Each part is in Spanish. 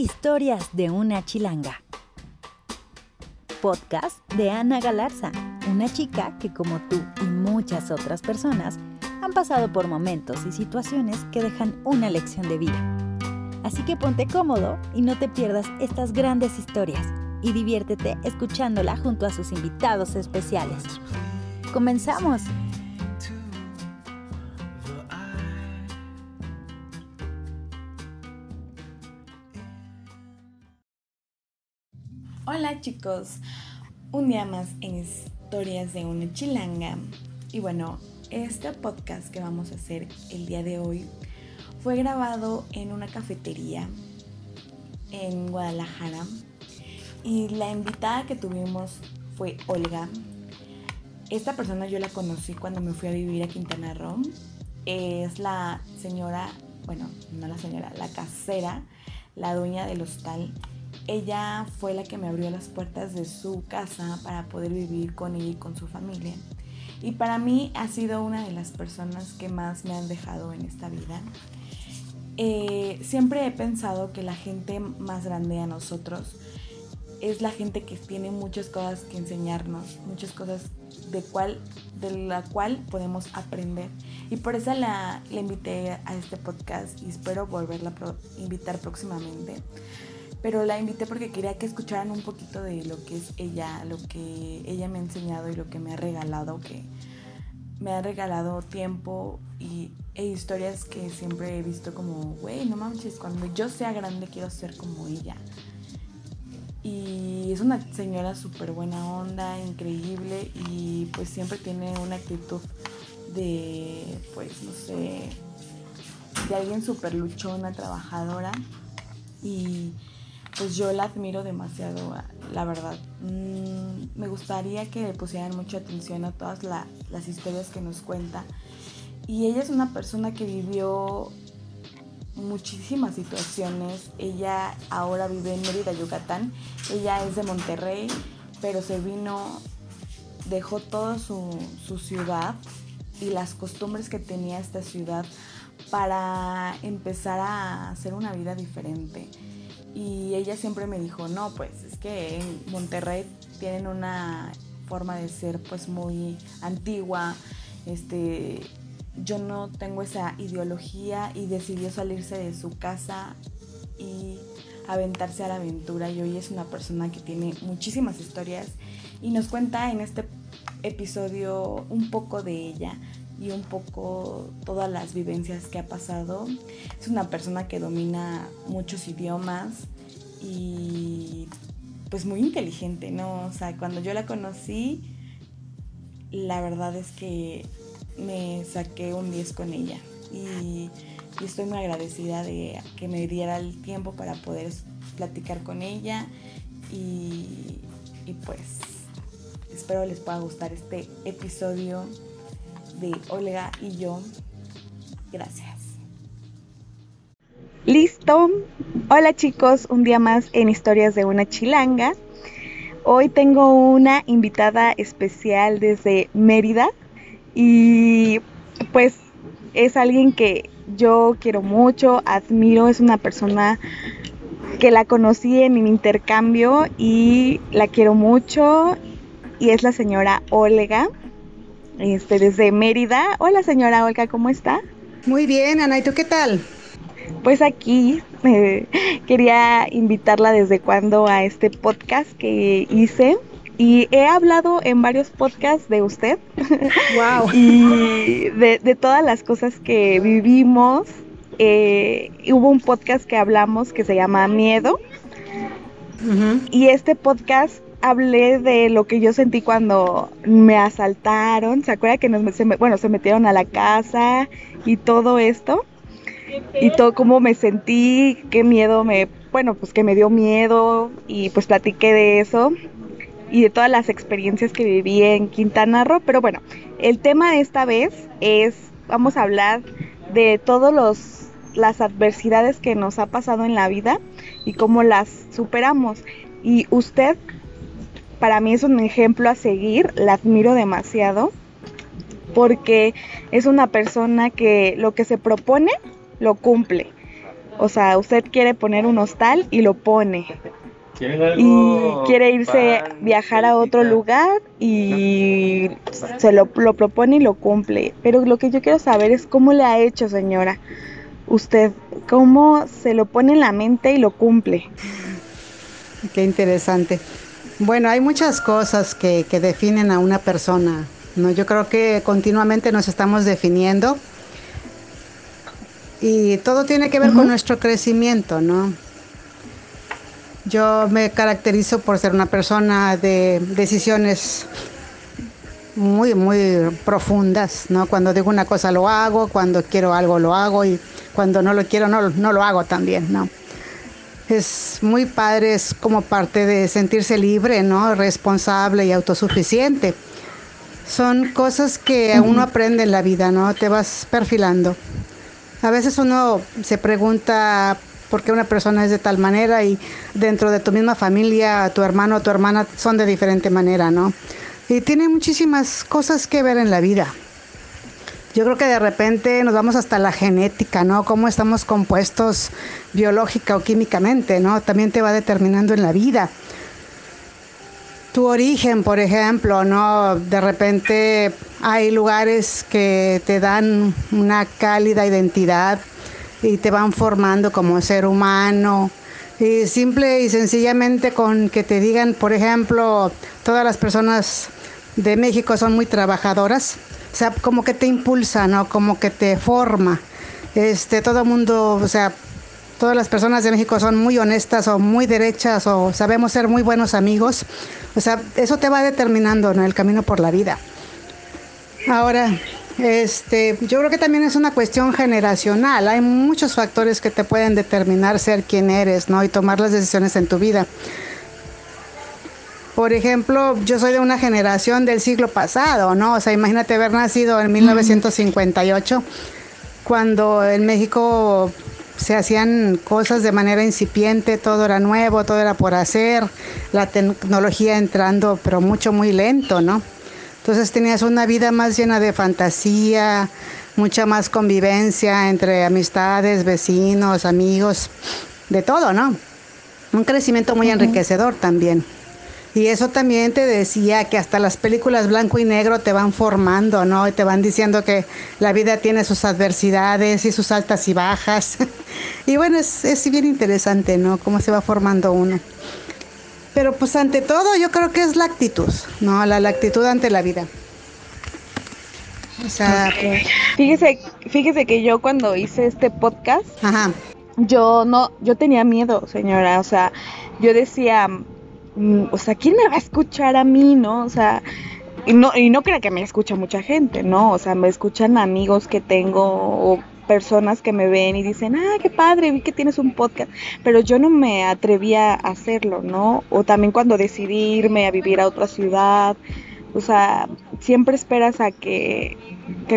Historias de una chilanga. Podcast de Ana Galarza, una chica que como tú y muchas otras personas han pasado por momentos y situaciones que dejan una lección de vida. Así que ponte cómodo y no te pierdas estas grandes historias y diviértete escuchándola junto a sus invitados especiales. ¡Comenzamos! Chicos, un día más en Historias de una Chilanga. Y bueno, este podcast que vamos a hacer el día de hoy fue grabado en una cafetería en Guadalajara y la invitada que tuvimos fue Olga. Esta persona yo la conocí cuando me fui a vivir a Quintana Roo. Es la señora, bueno, no la señora, la casera, la dueña del hostal. Ella fue la que me abrió las puertas de su casa para poder vivir con ella y con su familia. Y para mí ha sido una de las personas que más me han dejado en esta vida. Eh, siempre he pensado que la gente más grande a nosotros es la gente que tiene muchas cosas que enseñarnos, muchas cosas de, cual, de la cual podemos aprender. Y por eso la, la invité a este podcast y espero volverla a invitar próximamente. Pero la invité porque quería que escucharan un poquito de lo que es ella, lo que ella me ha enseñado y lo que me ha regalado, que me ha regalado tiempo y, e historias que siempre he visto como, güey, no manches, cuando yo sea grande quiero ser como ella. Y es una señora súper buena onda, increíble y pues siempre tiene una actitud de, pues no sé, de alguien súper luchona, trabajadora. Y pues yo la admiro demasiado, la verdad. Mm, me gustaría que le pusieran mucha atención a todas las historias que nos cuenta. Y ella es una persona que vivió muchísimas situaciones. Ella ahora vive en Mérida, Yucatán. Ella es de Monterrey, pero se vino, dejó toda su, su ciudad y las costumbres que tenía esta ciudad para empezar a hacer una vida diferente. Y ella siempre me dijo, no, pues es que en Monterrey tienen una forma de ser pues muy antigua, este, yo no tengo esa ideología y decidió salirse de su casa y aventarse a la aventura. Y hoy es una persona que tiene muchísimas historias y nos cuenta en este episodio un poco de ella y un poco todas las vivencias que ha pasado. Es una persona que domina muchos idiomas y pues muy inteligente, ¿no? O sea, cuando yo la conocí, la verdad es que me saqué un 10 con ella y, estoy muy agradecida de que me diera el tiempo para poder platicar con ella y, y pues espero les pueda gustar este episodio de Olga y yo. Gracias. Listo. Hola chicos, un día más en Historias de una Chilanga. Hoy tengo una invitada especial desde Mérida y pues es alguien que yo quiero mucho, admiro, es una persona que la conocí en mi intercambio y la quiero mucho y es la señora Olga este, desde Mérida. Hola señora Olga, ¿cómo está? Muy bien, Ana, ¿y tú qué tal? Pues aquí eh, quería invitarla desde cuando a este podcast que hice y he hablado en varios podcasts de usted. Wow. y de, todas las cosas que vivimos. Eh, hubo un podcast que hablamos que se llama Miedo. Y este podcast hablé de lo que yo sentí cuando me asaltaron. ¿Se acuerda que nos, se, bueno, se metieron a la casa y todo esto? Y todo cómo me sentí, qué miedo me, bueno, pues que me dio miedo y pues platiqué de eso y de todas las experiencias que viví en Quintana Roo. Pero bueno, el tema de esta vez es, vamos a hablar de todos los las adversidades que nos ha pasado en la vida y cómo las superamos. Y usted para mí es un ejemplo a seguir, la admiro demasiado porque es una persona que lo que se propone lo cumple. O sea, usted quiere poner un hostal y lo pone. Y quiere irse, viajar a otro lugar y se lo, lo propone y lo cumple. Pero lo que yo quiero saber es cómo le ha hecho, señora. Usted, cómo se lo pone en la mente y lo cumple. Qué interesante. Bueno, hay muchas cosas que, que definen a una persona. ¿no? Yo creo que continuamente nos estamos definiendo y todo tiene que ver con nuestro crecimiento, ¿no? Yo me caracterizo por ser una persona de decisiones muy, muy profundas, ¿no? Cuando digo una cosa lo hago, cuando quiero algo lo hago y cuando no lo quiero no, no lo hago también, ¿no? Es muy padre, es como parte de sentirse libre, ¿no? Responsable y autosuficiente. Son cosas que uno aprende en la vida, ¿no? Te vas perfilando. A veces uno se pregunta por qué una persona es de tal manera y dentro de tu misma familia, tu hermano o tu hermana son de diferente manera, ¿no? Y tiene muchísimas cosas que ver en la vida. Yo creo que de repente nos vamos hasta la genética, ¿no? Cómo estamos compuestos biológica o químicamente, ¿no? También te va determinando en la vida. Tu origen, por ejemplo, ¿no? De repente hay lugares que te dan una cálida identidad y te van formando como ser humano. Y simple y sencillamente con que te digan, por ejemplo, todas las personas de México son muy trabajadoras sea, como que te impulsa, ¿no? Como que te forma. Este, todo el mundo, o sea, todas las personas de México son muy honestas o muy derechas o sabemos ser muy buenos amigos. O sea, eso te va determinando ¿no? el camino por la vida. Ahora, este, yo creo que también es una cuestión generacional. Hay muchos factores que te pueden determinar ser quien eres, ¿no? Y tomar las decisiones en tu vida. Por ejemplo, yo soy de una generación del siglo pasado, ¿no? O sea, imagínate haber nacido en 1958, cuando en México se hacían cosas de manera incipiente, todo era nuevo, todo era por hacer, la tecnología entrando, pero mucho, muy lento, ¿no? Entonces tenías una vida más llena de fantasía, mucha más convivencia entre amistades, vecinos, amigos, de todo, ¿no? Un crecimiento muy enriquecedor también. Y eso también te decía que hasta las películas blanco y negro te van formando, ¿no? Y te van diciendo que la vida tiene sus adversidades y sus altas y bajas. y bueno, es, es bien interesante, ¿no? Cómo se va formando uno. Pero pues ante todo yo creo que es la actitud, ¿no? La, actitud ante la vida. O sea, fíjese, fíjese que yo cuando hice este podcast, yo no, yo tenía miedo, señora. O sea, yo decía, o sea, ¿quién me va a escuchar a mí, no? O sea, y no, y no creo que me escucha mucha gente, ¿no? O sea, me escuchan amigos que tengo o personas que me ven y dicen, ah, qué padre, vi que tienes un podcast, pero yo no me atrevía a hacerlo, ¿no? O también cuando decidí irme a vivir a otra ciudad, o sea, siempre esperas a que,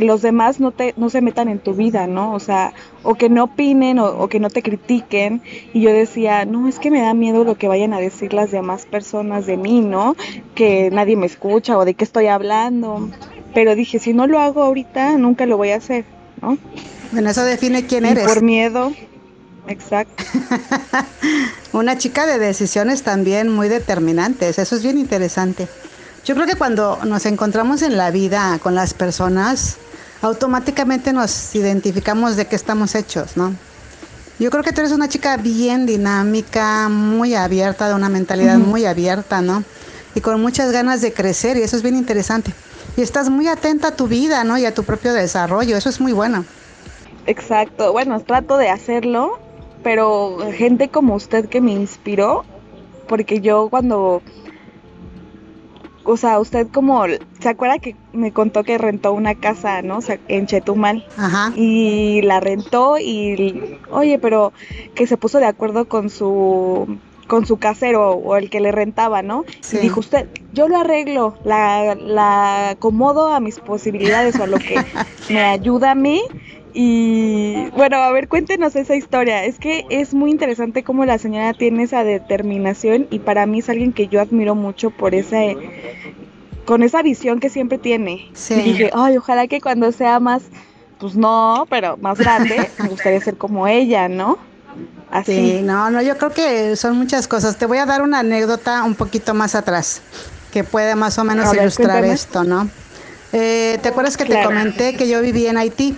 los demás no, te, no se metan en tu vida, ¿no? O sea, o que no opinen o, que no te critiquen. Y yo decía, no, es que me da miedo lo que vayan a decir las demás personas de mí, ¿no? Que nadie me escucha o de qué estoy hablando. Pero dije, si no lo hago ahorita, nunca lo voy a hacer, ¿no? Bueno, eso define quién eres. Por miedo. Exacto. Una chica de decisiones también muy determinantes. Eso es bien interesante. Yo creo que cuando nos encontramos en la vida con las personas, automáticamente nos identificamos de qué estamos hechos, ¿no? Yo creo que tú eres una chica bien dinámica, muy abierta, de una mentalidad muy abierta, ¿no? Y con muchas ganas de crecer y eso es bien interesante. Y estás muy atenta a tu vida, ¿no? Y a tu propio desarrollo, eso es muy bueno. Exacto, bueno, trato de hacerlo, pero gente como usted que me inspiró, porque yo cuando o sea, usted como, ¿se acuerda que me contó que rentó una casa, ¿no? O sea, en Chetumal. Ajá. Y la rentó y, oye, pero que se puso de acuerdo con su con su casero o el que le rentaba, ¿no? Sí. Y dijo usted, yo lo arreglo, la, la acomodo a mis posibilidades o a lo que me ayuda a mí y bueno, a ver, cuéntenos esa historia. Es que es muy interesante cómo la señora tiene esa determinación y para mí es alguien que yo admiro mucho por ese con esa visión que siempre tiene. Sí. Y dije, ay, ojalá que cuando sea más, pues no, pero más grande, me gustaría ser como ella, ¿no? Así. Sí, no, no, yo creo que son muchas cosas. Te voy a dar una anécdota un poquito más atrás que puede más o menos ilustrar esto, ¿no? Eh, ¿Te acuerdas que te comenté que yo viví en Haití?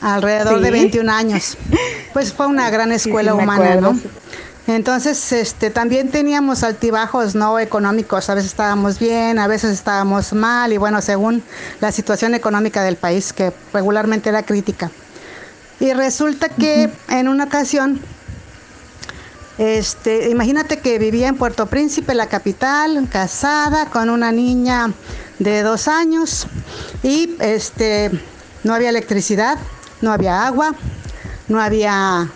Alrededor de 21 años. Pues fue una gran escuela humana, ¿no? Entonces, este, también teníamos altibajos no económicos. A veces estábamos bien, a veces estábamos mal y bueno, según la situación económica del país, que regularmente era crítica. Y resulta que en una ocasión, este, imagínate que vivía en Puerto Príncipe, la capital, casada con una niña de dos años y este, no había electricidad, no había agua, no había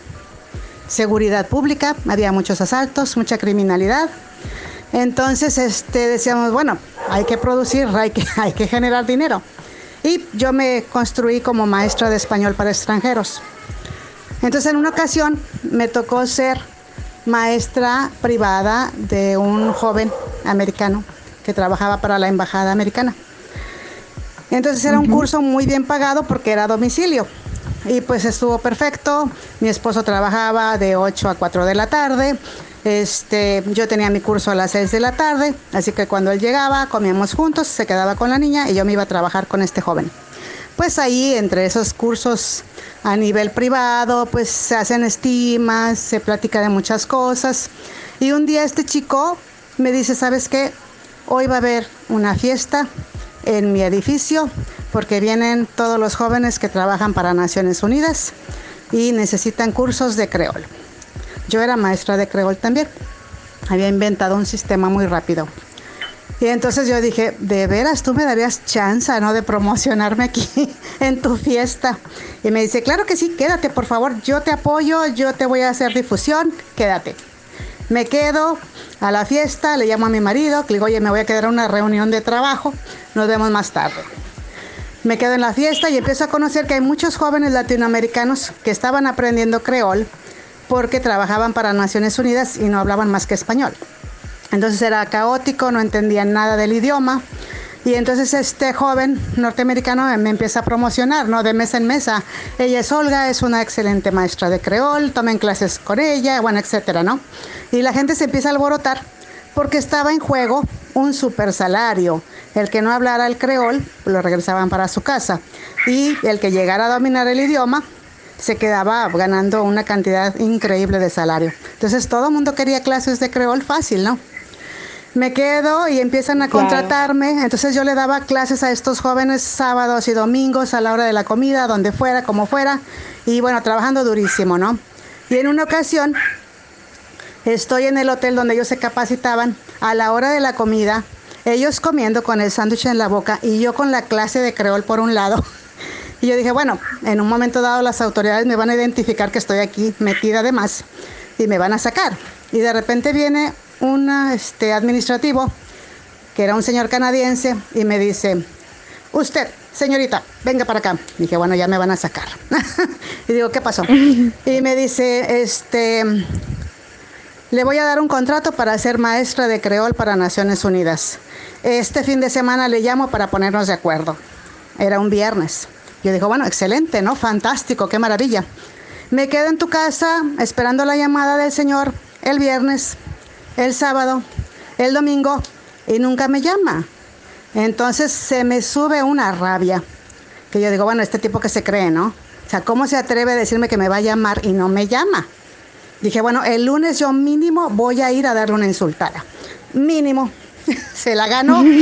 seguridad pública, había muchos asaltos, mucha criminalidad. Entonces este, decíamos, bueno, hay que producir, hay que, hay que generar dinero. Y yo me construí como maestra de español para extranjeros. Entonces en una ocasión me tocó ser maestra privada de un joven americano que trabajaba para la embajada americana. Entonces era un curso muy bien pagado porque era a domicilio. Y pues estuvo perfecto. Mi esposo trabajaba de 8 a 4 de la tarde. Este, yo tenía mi curso a las 6 de la tarde, así que cuando él llegaba, comíamos juntos, se quedaba con la niña y yo me iba a trabajar con este joven. Pues ahí, entre esos cursos a nivel privado, pues se hacen estimas, se platica de muchas cosas. Y un día este chico me dice, ¿sabes qué? Hoy va a haber una fiesta en mi edificio porque vienen todos los jóvenes que trabajan para Naciones Unidas y necesitan cursos de creol. Yo era maestra de creol también. Había inventado un sistema muy rápido. Y entonces yo dije, de veras, tú me darías chance, ¿no? De promocionarme aquí en tu fiesta. Y me dice, claro que sí, quédate, por favor, yo te apoyo, yo te voy a hacer difusión, quédate. Me quedo a la fiesta, le llamo a mi marido, le digo, oye, me voy a quedar a una reunión de trabajo, nos vemos más tarde me quedo en la fiesta y empiezo a conocer que hay muchos jóvenes latinoamericanos que estaban aprendiendo creol porque trabajaban para Naciones Unidas y no hablaban más que español. Entonces era caótico, no entendían nada del idioma. Y entonces este joven norteamericano me empieza a promocionar, ¿no? De mesa en mesa. Ella es Olga, es una excelente maestra de creol, tomen clases con ella, bueno, etcétera, ¿no? Y la gente se empieza a alborotar porque estaba en juego un super salario, el que no hablara el creol lo regresaban para su casa y el que llegara a dominar el idioma se quedaba ganando una cantidad increíble de salario. Entonces todo el mundo quería clases de creol fácil, ¿no? Me quedo y empiezan a contratarme, entonces yo le daba clases a estos jóvenes sábados y domingos a la hora de la comida, donde fuera, como fuera, y bueno, trabajando durísimo, ¿no? Y en una ocasión estoy en el hotel donde ellos se capacitaban, a la hora de la comida, ellos comiendo con el sándwich en la boca y yo con la clase de creol por un lado. Y yo dije, bueno, en un momento dado las autoridades me van a identificar que estoy aquí metida de más y me van a sacar. Y de repente viene un este, administrativo, que era un señor canadiense, y me dice, usted, señorita, venga para acá. dije, bueno, ya me van a sacar. y digo, ¿qué pasó? Y me dice, este, le voy a dar un contrato para ser maestra de creol para Naciones Unidas. Este fin de semana le llamo para ponernos de acuerdo. Era un viernes. Yo digo, bueno, excelente, ¿no? Fantástico, qué maravilla. Me quedo en tu casa esperando la llamada del Señor el viernes, el sábado, el domingo y nunca me llama. Entonces se me sube una rabia. Que yo digo, bueno, este tipo que se cree, ¿no? O sea, ¿cómo se atreve a decirme que me va a llamar y no me llama? Dije, bueno, el lunes yo mínimo voy a ir a darle una insultada. Mínimo. se la ganó.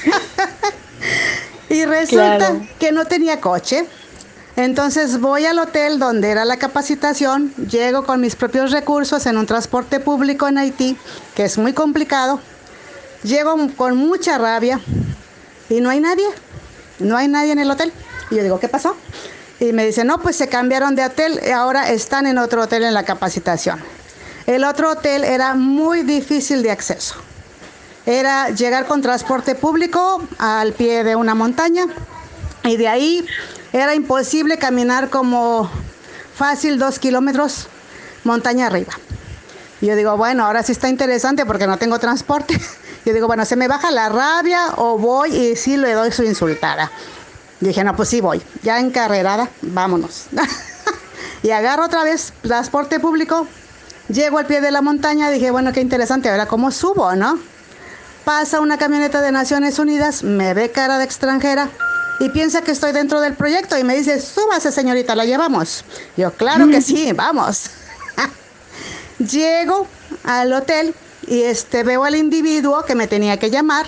y resulta que no tenía coche. Entonces voy al hotel donde era la capacitación, llego con mis propios recursos en un transporte público en Haití, que es muy complicado. Llego con mucha rabia y no hay nadie, no hay nadie en el hotel. Y yo digo, ¿qué pasó? Y me dice, no, pues se cambiaron de hotel y ahora están en otro hotel en la capacitación. El otro hotel era muy difícil de acceso era llegar con transporte público al pie de una montaña y de ahí era imposible caminar como fácil dos kilómetros montaña arriba. Y yo digo, bueno, ahora sí está interesante porque no tengo transporte. Yo digo, bueno, ¿se me baja la rabia o voy y sí le doy su insultada? dije, no, pues sí voy. Ya encarrerada, vámonos. y agarro otra vez transporte público. Llego al pie de la montaña, dije, bueno, qué interesante, ahora cómo subo, ¿no? Pasa una camioneta de Naciones Unidas, me ve cara de extranjera y piensa que estoy dentro del proyecto y me dice, súbase señorita, la llevamos. Yo, claro que sí, vamos. Llego al hotel y este, veo al individuo que me tenía que llamar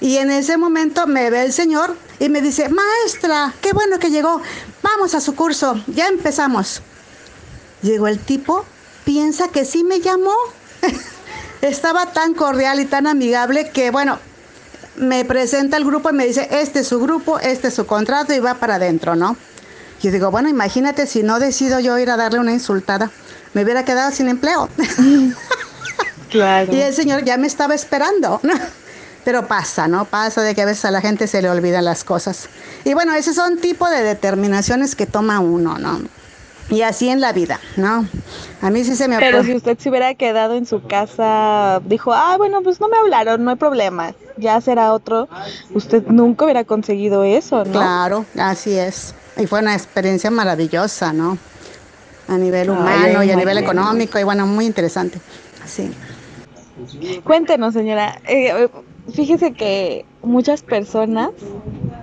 y en ese momento me ve el señor y me dice, maestra, qué bueno que llegó, vamos a su curso, ya empezamos. Llegó el tipo, piensa que sí me llamó. Estaba tan cordial y tan amigable que, bueno, me presenta el grupo y me dice, este es su grupo, este es su contrato y va para adentro, ¿no? Yo digo, bueno, imagínate si no decido yo ir a darle una insultada, me hubiera quedado sin empleo. Claro. y el señor ya me estaba esperando. Pero pasa, ¿no? Pasa de que a veces a la gente se le olvidan las cosas. Y bueno, esos son tipo de determinaciones que toma uno, ¿no? Y así en la vida, ¿no? A mí sí se me Pero si usted se hubiera quedado en su casa, dijo, ah, bueno, pues no me hablaron, no hay problema, ya será otro, usted nunca hubiera conseguido eso, ¿no? Claro, así es. Y fue una experiencia maravillosa, ¿no? A nivel humano y a nivel económico, y bueno, muy interesante. Sí. Cuéntenos, señora. Eh, fíjese que muchas personas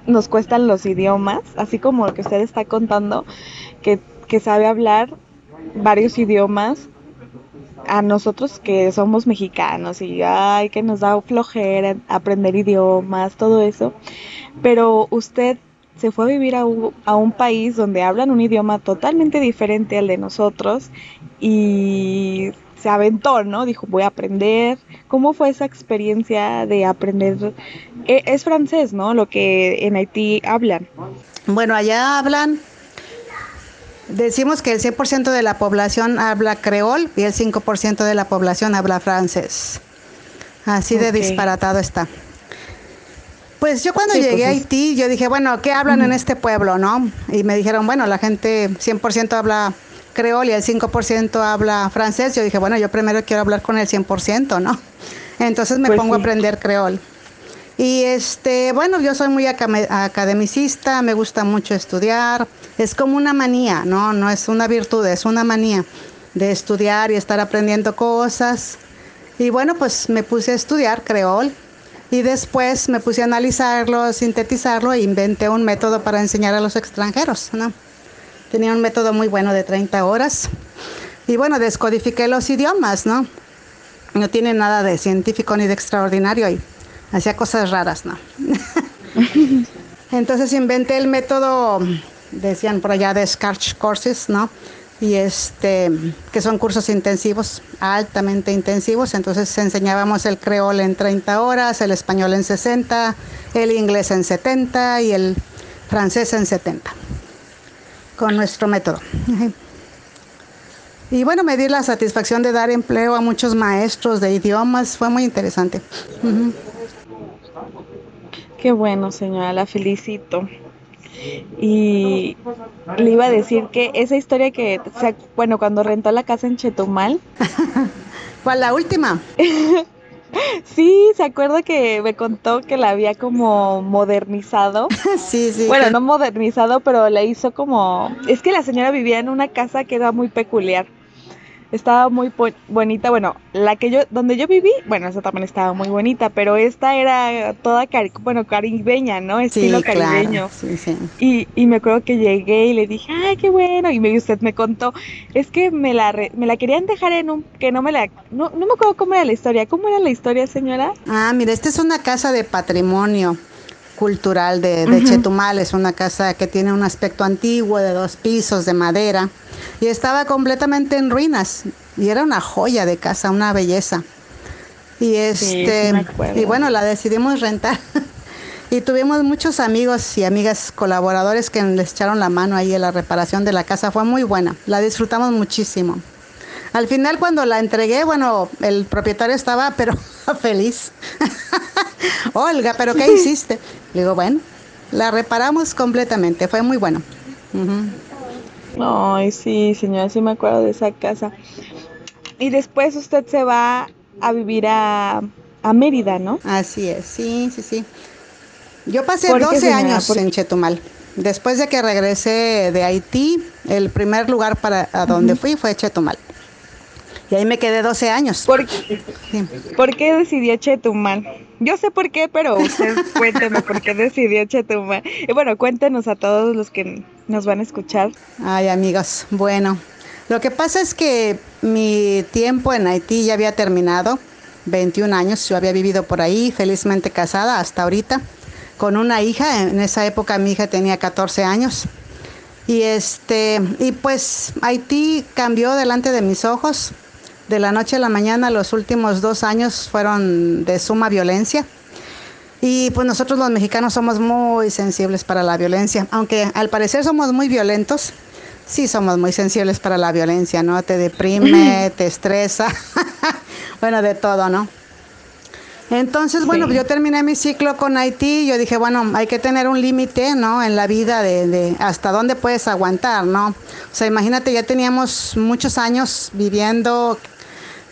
nos cuestan los idiomas, así como lo que usted está contando, que, que sabe hablar varios idiomas. A nosotros que somos mexicanos y ay, que nos da flojera aprender idiomas, todo eso. Pero usted se fue a vivir a un, a un, país donde hablan un idioma totalmente diferente al de nosotros y se aventó, ¿no? Dijo, voy a aprender. ¿Cómo fue esa experiencia de aprender? E, es francés, ¿no? Lo que en Haití hablan. Bueno, allá hablan, decimos que el 100% de la población habla creol y el 5% de la población habla francés. Así de disparatado está. Pues yo cuando sí, llegué pues a Haití, yo dije, bueno, ¿qué hablan uh -huh. en este pueblo, no? Y me dijeron, bueno, la gente 100% habla creol y el 5% habla francés. Yo dije, bueno, yo primero quiero hablar con el 100%, ¿no? Entonces me pues pongo sí. a aprender creol. Y este, bueno, yo soy muy academicista, me gusta mucho estudiar. Es como una manía, ¿no? No es una virtud, es una manía de estudiar y estar aprendiendo cosas. Y bueno, pues me puse a estudiar creol y después me puse a analizarlo, sintetizarlo e inventé un método para enseñar a los extranjeros, ¿no? Tenía un método muy bueno de 30 horas. Y bueno, descodifiqué los idiomas, ¿no? No tiene nada de científico ni de extraordinario y hacía cosas raras, ¿no? Entonces inventé el método, decían por allá, de Scratch Courses, ¿no? Y este, que son cursos intensivos, altamente intensivos. Entonces enseñábamos el creol en 30 horas, el español en 60, el inglés en 70 y el francés en 70 con nuestro método. Y bueno, me la satisfacción de dar empleo a muchos maestros de idiomas, fue muy interesante. Qué bueno, señora, la felicito. Y le iba a decir que esa historia que, bueno, cuando rentó la casa en Chetumal. ¿Cuál la última? Sí, se acuerda que me contó que la había como modernizado. sí, sí. Bueno, no modernizado, pero la hizo como... Es que la señora vivía en una casa que era muy peculiar. Estaba muy bonita, bueno, la que yo, donde yo viví, bueno, esa también estaba muy bonita, pero esta era toda, cari bueno, caribeña, ¿no? Estilo sí, caribeño. Claro. Sí, sí. Y, y me acuerdo que llegué y le dije, ay, qué bueno, y me, usted me contó, es que me la, re, me la querían dejar en un, que no me la, no, no me acuerdo cómo era la historia, ¿cómo era la historia, señora? Ah, mira, esta es una casa de patrimonio cultural de, de uh -huh. Chetumal, es una casa que tiene un aspecto antiguo de dos pisos de madera y estaba completamente en ruinas y era una joya de casa, una belleza. Y este sí, y bueno, la decidimos rentar. y tuvimos muchos amigos y amigas colaboradores que les echaron la mano ahí en la reparación de la casa, fue muy buena. La disfrutamos muchísimo. Al final cuando la entregué, bueno, el propietario estaba pero feliz. Olga, pero ¿qué hiciste? Le digo, bueno, la reparamos completamente, fue muy bueno. Uh -huh. Ay, sí, señora, sí me acuerdo de esa casa. Y después usted se va a vivir a, a Mérida, ¿no? Así es, sí, sí, sí. Yo pasé 12 qué, años en Chetumal. después de que regresé de Haití, el primer lugar para a donde fui fue Chetumal. Y ahí me quedé 12 años. ¿Por, ¿Por qué decidió Chetumal? Yo sé por qué, pero usted cuénteme por qué decidió Chetumal. Y bueno, cuéntenos a todos los que nos van a escuchar. Ay, amigos, bueno, lo que pasa es que mi tiempo en Haití ya había terminado, 21 años, yo había vivido por ahí, felizmente casada hasta ahorita, con una hija, en esa época mi hija tenía 14 años. Y este, y pues Haití cambió delante de mis ojos de la noche a la mañana los últimos dos años fueron de suma violencia. Y pues nosotros los mexicanos somos muy sensibles para la violencia, aunque al parecer somos muy violentos, sí somos muy sensibles para la violencia, ¿no? Te deprime, te estresa, bueno, de todo, ¿no? Entonces, bueno, yo terminé mi ciclo con Haití, yo dije, bueno, hay que tener un límite, ¿no? En la vida de, de, hasta dónde puedes aguantar, ¿no? O sea, imagínate, ya teníamos muchos años viviendo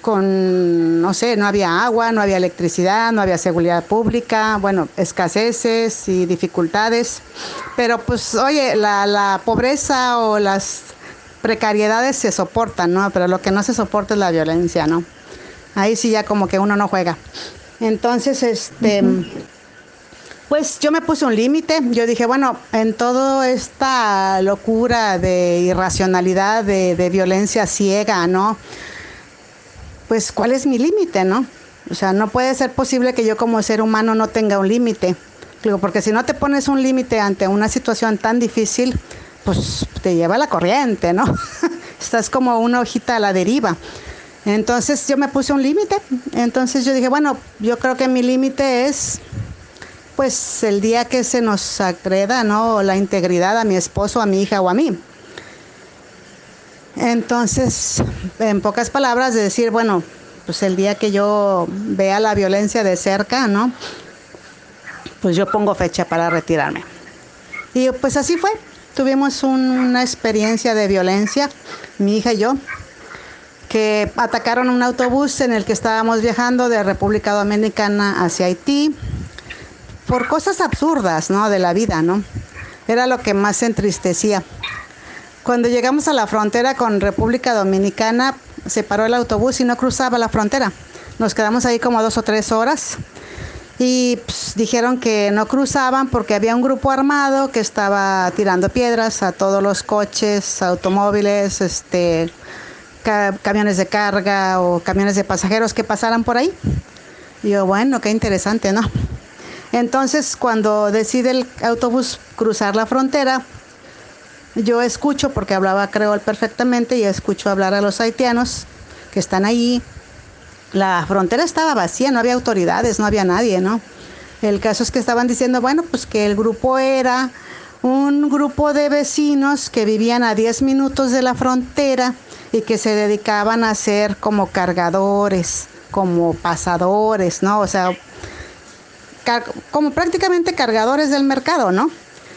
con, no sé, no había agua, no había electricidad, no había seguridad pública, bueno, escaseces y dificultades. Pero pues, oye, la, la pobreza o las precariedades se soportan, ¿no? Pero lo que no se soporta es la violencia, ¿no? Ahí sí ya como que uno no juega. Entonces, este, pues yo me puse un límite. Yo dije, bueno, en toda esta locura de irracionalidad, de, de violencia ciega, ¿no? Pues cuál es mi límite, ¿no? O sea, no puede ser posible que yo como ser humano no tenga un límite. Porque si no te pones un límite ante una situación tan difícil, pues te lleva la corriente, ¿no? Estás como una hojita a la deriva. Entonces yo me puse un límite. Entonces yo dije, bueno, yo creo que mi límite es, pues, el día que se nos agreda, ¿no? La integridad a mi esposo, a mi hija o a mí. Entonces, en pocas palabras, de decir, bueno, pues el día que yo vea la violencia de cerca, ¿no? Pues yo pongo fecha para retirarme. Y pues así fue. Tuvimos una experiencia de violencia, mi hija y yo, que atacaron un autobús en el que estábamos viajando de República Dominicana hacia Haití, por cosas absurdas, ¿no? De la vida, ¿no? Era lo que más entristecía. Cuando llegamos a la frontera con República Dominicana, se paró el autobús y no cruzaba la frontera. Nos quedamos ahí como dos o tres horas y pues, dijeron que no cruzaban porque había un grupo armado que estaba tirando piedras a todos los coches, automóviles, este, camiones de carga o camiones de pasajeros que pasaran por ahí. Y yo, bueno, qué interesante, ¿no? Entonces, cuando decide el autobús cruzar la frontera, yo escucho, porque hablaba creol perfectamente, y escucho hablar a los haitianos que están ahí. La frontera estaba vacía, no había autoridades, no había nadie, ¿no? El caso es que estaban diciendo, bueno, pues que el grupo era un grupo de vecinos que vivían a 10 minutos de la frontera y que se dedicaban a ser como cargadores, como pasadores, ¿no? O sea, como prácticamente cargadores del mercado, ¿no?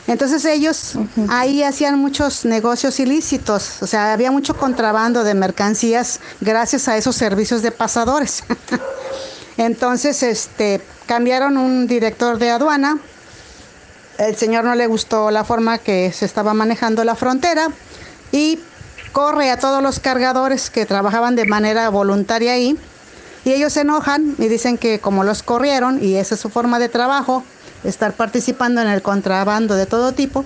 Entonces ellos ahí hacían muchos negocios ilícitos, o sea, había mucho contrabando de mercancías gracias a esos servicios de pasadores. Entonces, este, cambiaron un director de aduana. El señor no le gustó la forma que se estaba manejando la frontera y corre a todos los cargadores que trabajaban de manera voluntaria ahí y ellos se enojan y dicen que como los corrieron y esa es su forma de trabajo, estar participando en el contrabando de todo tipo,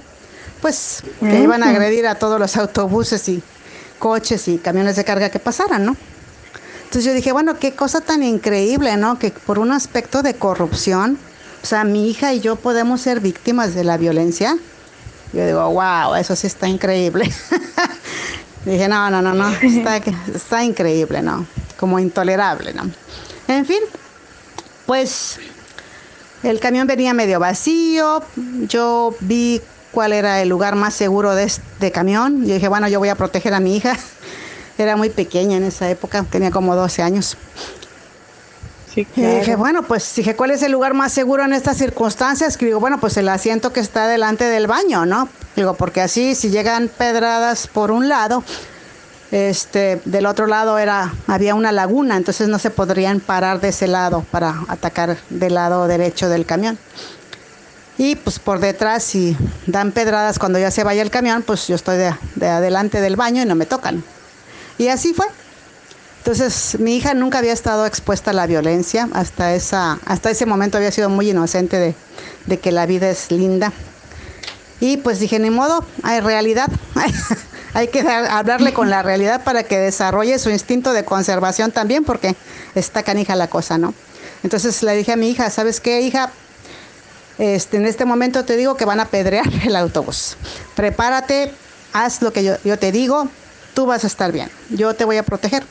pues que iban a agredir a todos los autobuses y coches y camiones de carga que pasaran, ¿no? Entonces yo dije, bueno, qué cosa tan increíble, ¿no? Que por un aspecto de corrupción, o sea, mi hija y yo podemos ser víctimas de la violencia. Yo digo, wow, eso sí está increíble. dije, no, no, no, no, está, está increíble, ¿no? Como intolerable, ¿no? En fin, pues el camión venía medio vacío. Yo vi cuál era el lugar más seguro de este camión. Yo dije, bueno, yo voy a proteger a mi hija. Era muy pequeña en esa época, tenía como 12 años. Sí, Y dije, bueno, pues dije, ¿cuál es el lugar más seguro en estas circunstancias? Que digo, bueno, pues el asiento que está delante del baño, ¿no? Digo, porque así si llegan pedradas por un lado, este, del otro lado era, había una laguna, entonces no se podrían parar de ese lado para atacar del lado derecho del camión. Y pues por detrás, si dan pedradas cuando ya se vaya el camión, pues yo estoy de, de adelante del baño y no me tocan. Y así fue. Entonces, mi hija nunca había estado expuesta a la violencia, hasta ese momento había sido muy inocente de, de que la vida es linda. Y pues dije, ni modo, hay realidad, hay que hablarle con la realidad para que desarrolle su instinto de conservación también, porque está canija la cosa, ¿no? Entonces le dije a mi hija, ¿sabes qué, hija? Este, en este momento te digo que van a pedrear el autobús. Prepárate, haz lo que yo, yo te digo, tú vas a estar bien, yo te voy a proteger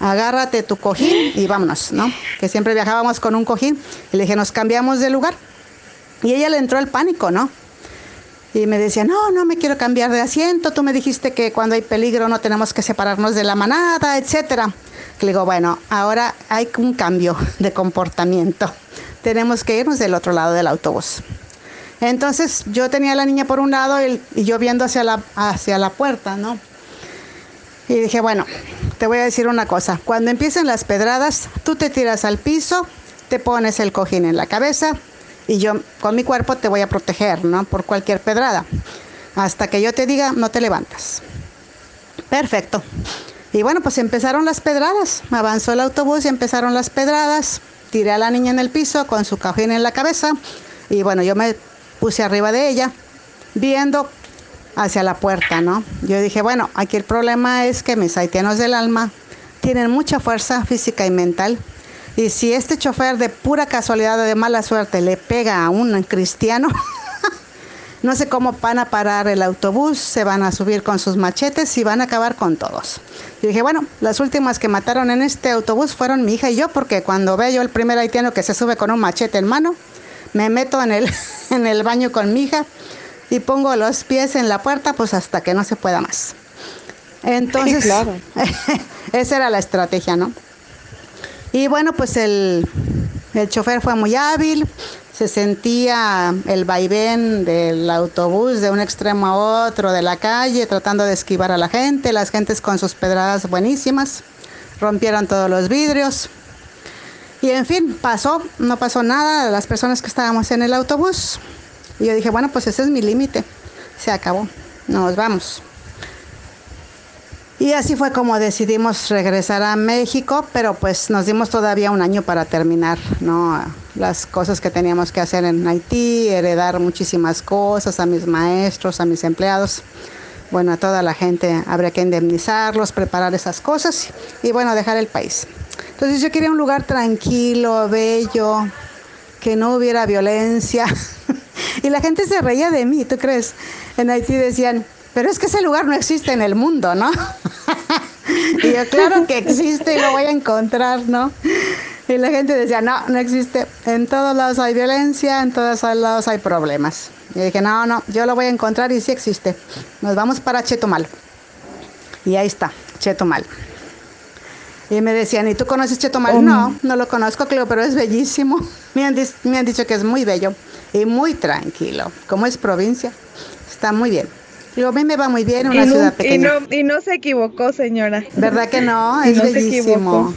agárrate tu cojín y vámonos, ¿no? Que siempre viajábamos con un cojín. Y le dije, nos cambiamos de lugar. Y ella le entró el pánico, ¿no? Y me decía, no, no me quiero cambiar de asiento. Tú me dijiste que cuando hay peligro no tenemos que separarnos de la manada, etcétera. Le digo, bueno, ahora hay un cambio de comportamiento. Tenemos que irnos del otro lado del autobús. Entonces yo tenía a la niña por un lado y, yo viendo hacia la, hacia la puerta, ¿no? Y dije, bueno, te voy a decir una cosa. Cuando empiecen las pedradas, tú te tiras al piso, te pones el cojín en la cabeza y yo con mi cuerpo te voy a proteger, ¿no? Por cualquier pedrada. Hasta que yo te diga, no te levantas. Perfecto. Y bueno, pues empezaron las pedradas. Avanzó el autobús y empezaron las pedradas. Tiré a la niña en el piso con su cojín en la cabeza. Y bueno, yo me puse arriba de ella, viendo hacia la puerta, ¿no? Yo dije, bueno, aquí el problema es que mis haitianos del alma tienen mucha fuerza física y mental. Y si este chofer de pura casualidad o de mala suerte le pega a un cristiano, no sé cómo van a parar el autobús, se van a subir con sus machetes y van a acabar con todos. Y dije, bueno, las últimas que mataron en este autobús fueron mi hija y yo, porque cuando veo yo el primer haitiano que se sube con un machete en mano, me meto en el, en el baño con mi hija y pongo los pies en la puerta pues hasta que no se pueda más. Entonces, claro. esa era la estrategia, ¿no? Y bueno, pues el, el chofer fue muy hábil, se sentía el vaivén del autobús de un extremo a otro de la calle, tratando de esquivar a la gente, las gentes con sus pedradas buenísimas, rompieron todos los vidrios. Y en fin, pasó, no pasó nada, las personas que estábamos en el autobús y yo dije, bueno, pues ese es mi límite. Se acabó. Nos vamos. Y así fue como decidimos regresar a México, pero pues nos dimos todavía un año para terminar, ¿no? Las cosas que teníamos que hacer en Haití, heredar muchísimas cosas a mis maestros, a mis empleados. Bueno, a toda la gente habría que indemnizarlos, preparar esas cosas y bueno, dejar el país. Entonces yo quería un lugar tranquilo, bello, que no hubiera violencia, Y la gente se reía de mí, ¿tú crees? En Haití decían, pero es que ese lugar no existe en el mundo, ¿no? y yo, claro que existe y lo voy a encontrar, ¿no? Y la gente decía, no, no existe. En todos lados hay violencia, en todos lados hay problemas. Y dije, no, no, yo lo voy a encontrar y sí existe. Nos vamos para Chetumal. Y ahí está, Chetumal. Y me decían, ¿y tú conoces Chetumal? No, no lo conozco, creo, pero es bellísimo. Me han, me han dicho que es muy bello y muy tranquilo. Como es provincia, está muy bien. Digo, a mí me va muy bien, una ciudad pequeña. Y no, y no se equivocó, señora. ¿Verdad que no? Es bellísimo.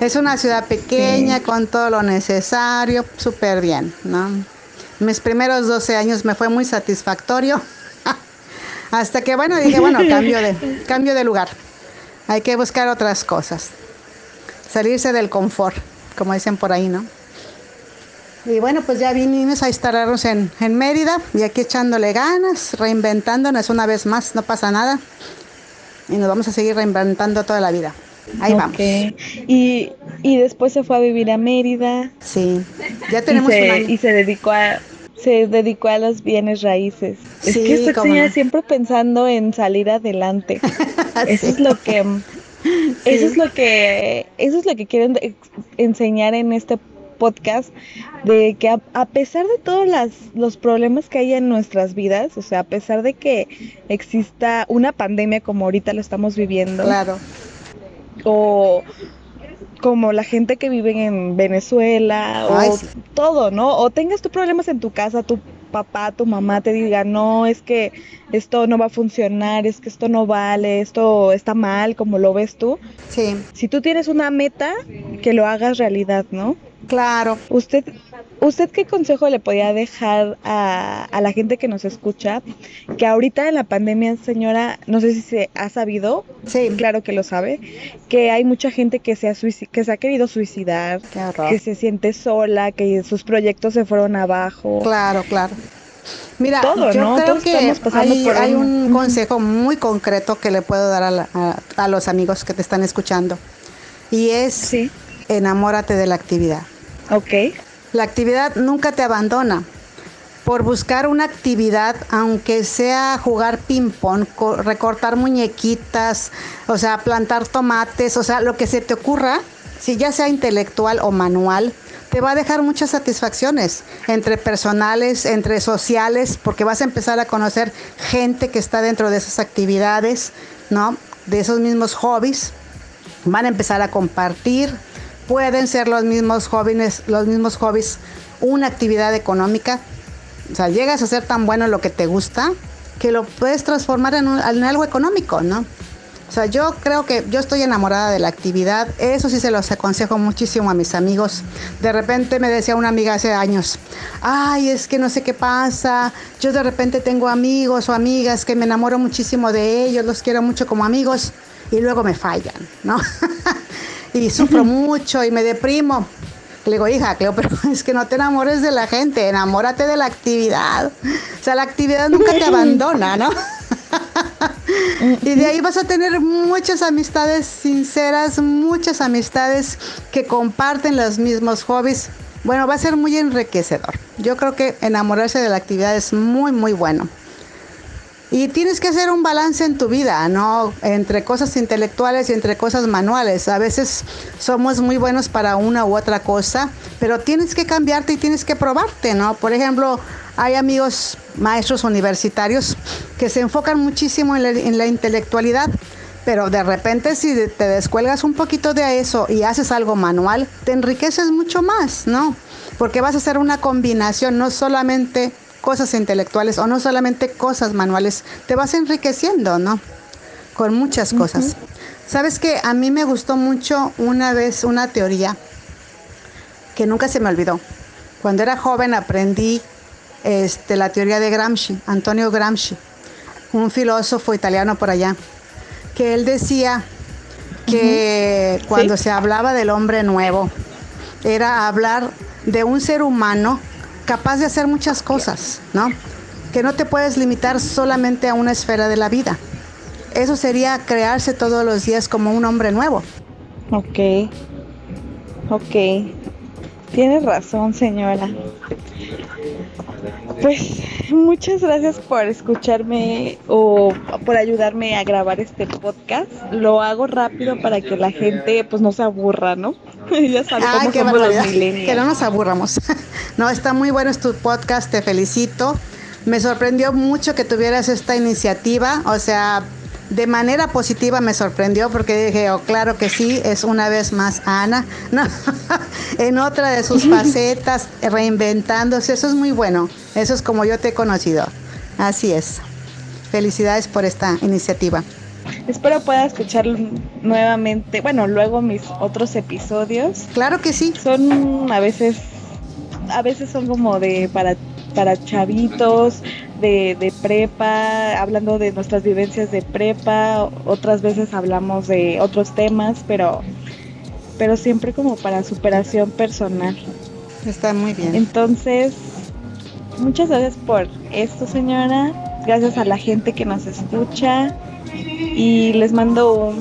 Es una ciudad pequeña con todo lo necesario, súper bien, ¿no? Mis primeros 12 años me fue muy satisfactorio. Hasta que, bueno, dije, bueno, cambio de, cambio de lugar. Hay que buscar otras cosas. Salirse del confort, como dicen por ahí, ¿no? Y bueno, pues ya vinimos a instalarnos en, en Mérida y aquí echándole ganas, reinventándonos una vez más, no pasa nada. Y nos vamos a seguir reinventando toda la vida. Ahí vamos. Y, y después se fue a vivir a Mérida. Sí, ya tenemos y se, Y se dedicó a se dedicó a los bienes raíces. es que estoy siempre pensando en salir adelante. Eso es lo que eso es lo que eso es lo que quieren enseñar en este podcast de que a, pesar de todos los problemas que hay en nuestras vidas, o sea, a pesar de que exista una pandemia como ahorita lo estamos viviendo, claro, o como la gente que vive en Venezuela, o todo, ¿no? O tengas tus problemas en tu casa, tu papá, tu mamá te diga, no, es que esto no va a funcionar, es que esto no vale, esto está mal, como lo ves tú. Sí. Si tú tienes una meta, que lo hagas realidad, ¿no? Claro. Usted, ¿Usted qué consejo le podía dejar a, a, la gente que nos escucha? Que ahorita en la pandemia, señora, no sé si se ha sabido, sí. claro que lo sabe, que hay mucha gente que se ha, que se ha querido suicidar, que se siente sola, que sus proyectos se fueron abajo. Claro, claro. Mira, yo creo que hay, un... consejo muy concreto que le puedo dar a, a, los amigos que te están escuchando y es sí. enamórate de la actividad. Ok. La actividad nunca te abandona. Por buscar una actividad, aunque sea jugar ping-pong, recortar muñequitas, o sea, plantar tomates, o sea, lo que se te ocurra, si ya sea intelectual o manual, te va a dejar muchas satisfacciones entre personales, entre sociales, porque vas a empezar a conocer gente que está dentro de esas actividades, ¿no? De esos mismos hobbies. Van a empezar a compartir, pueden ser los mismos jóvenes, los mismos hobbies, una actividad económica. O sea, llegas a ser tan bueno lo que te gusta que lo puedes transformar en, algo económico, ¿no? O sea, yo creo que yo estoy enamorada de la actividad. Eso sí se los aconsejo muchísimo a mis amigos. De repente me decía una amiga hace años, ay, es que no sé qué pasa. Yo de repente tengo amigos o amigas que me enamoro muchísimo de ellos, los quiero mucho como amigos y luego me fallan, ¿no? y sufro mucho y me deprimo. Le digo, hija, Cleo, pero es que no te enamores de la gente, enamórate de la actividad. O sea, la actividad nunca te abandona, ¿no? y de ahí vas a tener muchas amistades sinceras, muchas amistades que comparten los mismos hobbies. Bueno, va a ser muy enriquecedor. Yo creo que enamorarse de la actividad es muy, muy bueno. Y tienes que hacer un balance en tu vida, ¿no? Entre cosas intelectuales y entre cosas manuales. A veces somos muy buenos para una u otra cosa, pero tienes que cambiarte y tienes que probarte, ¿no? Por ejemplo, hay amigos maestros universitarios que se enfocan muchísimo en la, en la intelectualidad, pero de repente si te descuelgas un poquito de eso y haces algo manual, te enriqueces mucho más, ¿no? Porque vas a hacer una combinación, no solamente cosas intelectuales o no solamente cosas manuales, te vas enriqueciendo, ¿no? Con muchas cosas. Sabes que a mí me gustó mucho una vez una teoría que nunca se me olvidó. Cuando era joven aprendí este, la teoría de Gramsci, Antonio Gramsci, un filósofo italiano por allá, que él decía que cuando se hablaba del hombre nuevo, era hablar de un ser humano capaz de hacer muchas cosas, ¿no? Que no te puedes limitar solamente a una esfera de la vida. Eso sería crearse todos los días como un hombre nuevo. Ok, ok. Tienes razón, señora. Pues muchas gracias por escucharme o por ayudarme a grabar este podcast. Lo hago rápido para que la gente pues no se aburra, ¿no? ya sabes cómo somos los Que no nos aburramos. no, está muy bueno tu podcast, te felicito. Me sorprendió mucho que tuvieras esta iniciativa, o sea, de manera positiva me sorprendió porque dije, oh, claro que sí, es una vez más Ana, no, en otra de sus facetas, reinventándose, eso es muy bueno, eso es como yo te he conocido, así es. Felicidades por esta iniciativa. Espero pueda escuchar nuevamente, bueno, luego mis otros episodios. Claro que sí. Son a veces, a veces son como de para, para chavitos, de, de prepa, hablando de nuestras vivencias de prepa, otras veces hablamos de otros temas, pero, pero siempre como para superación personal. Está muy bien. Entonces, muchas gracias por esto, señora. Gracias a la gente que nos escucha y les mando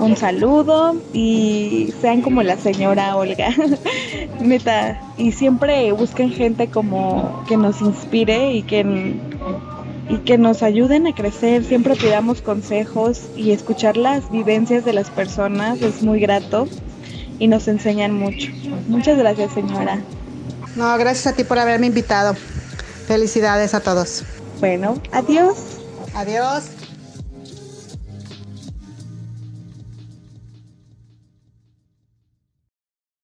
un, saludo y sean como la señora Olga, neta, y siempre busquen gente como que nos inspire y que, y que nos ayuden a crecer, siempre pidamos consejos y escuchar las vivencias de las personas es muy grato y nos enseñan mucho. Muchas gracias señora. No, gracias a ti por haberme invitado. Felicidades a todos. Bueno, adiós. Adiós.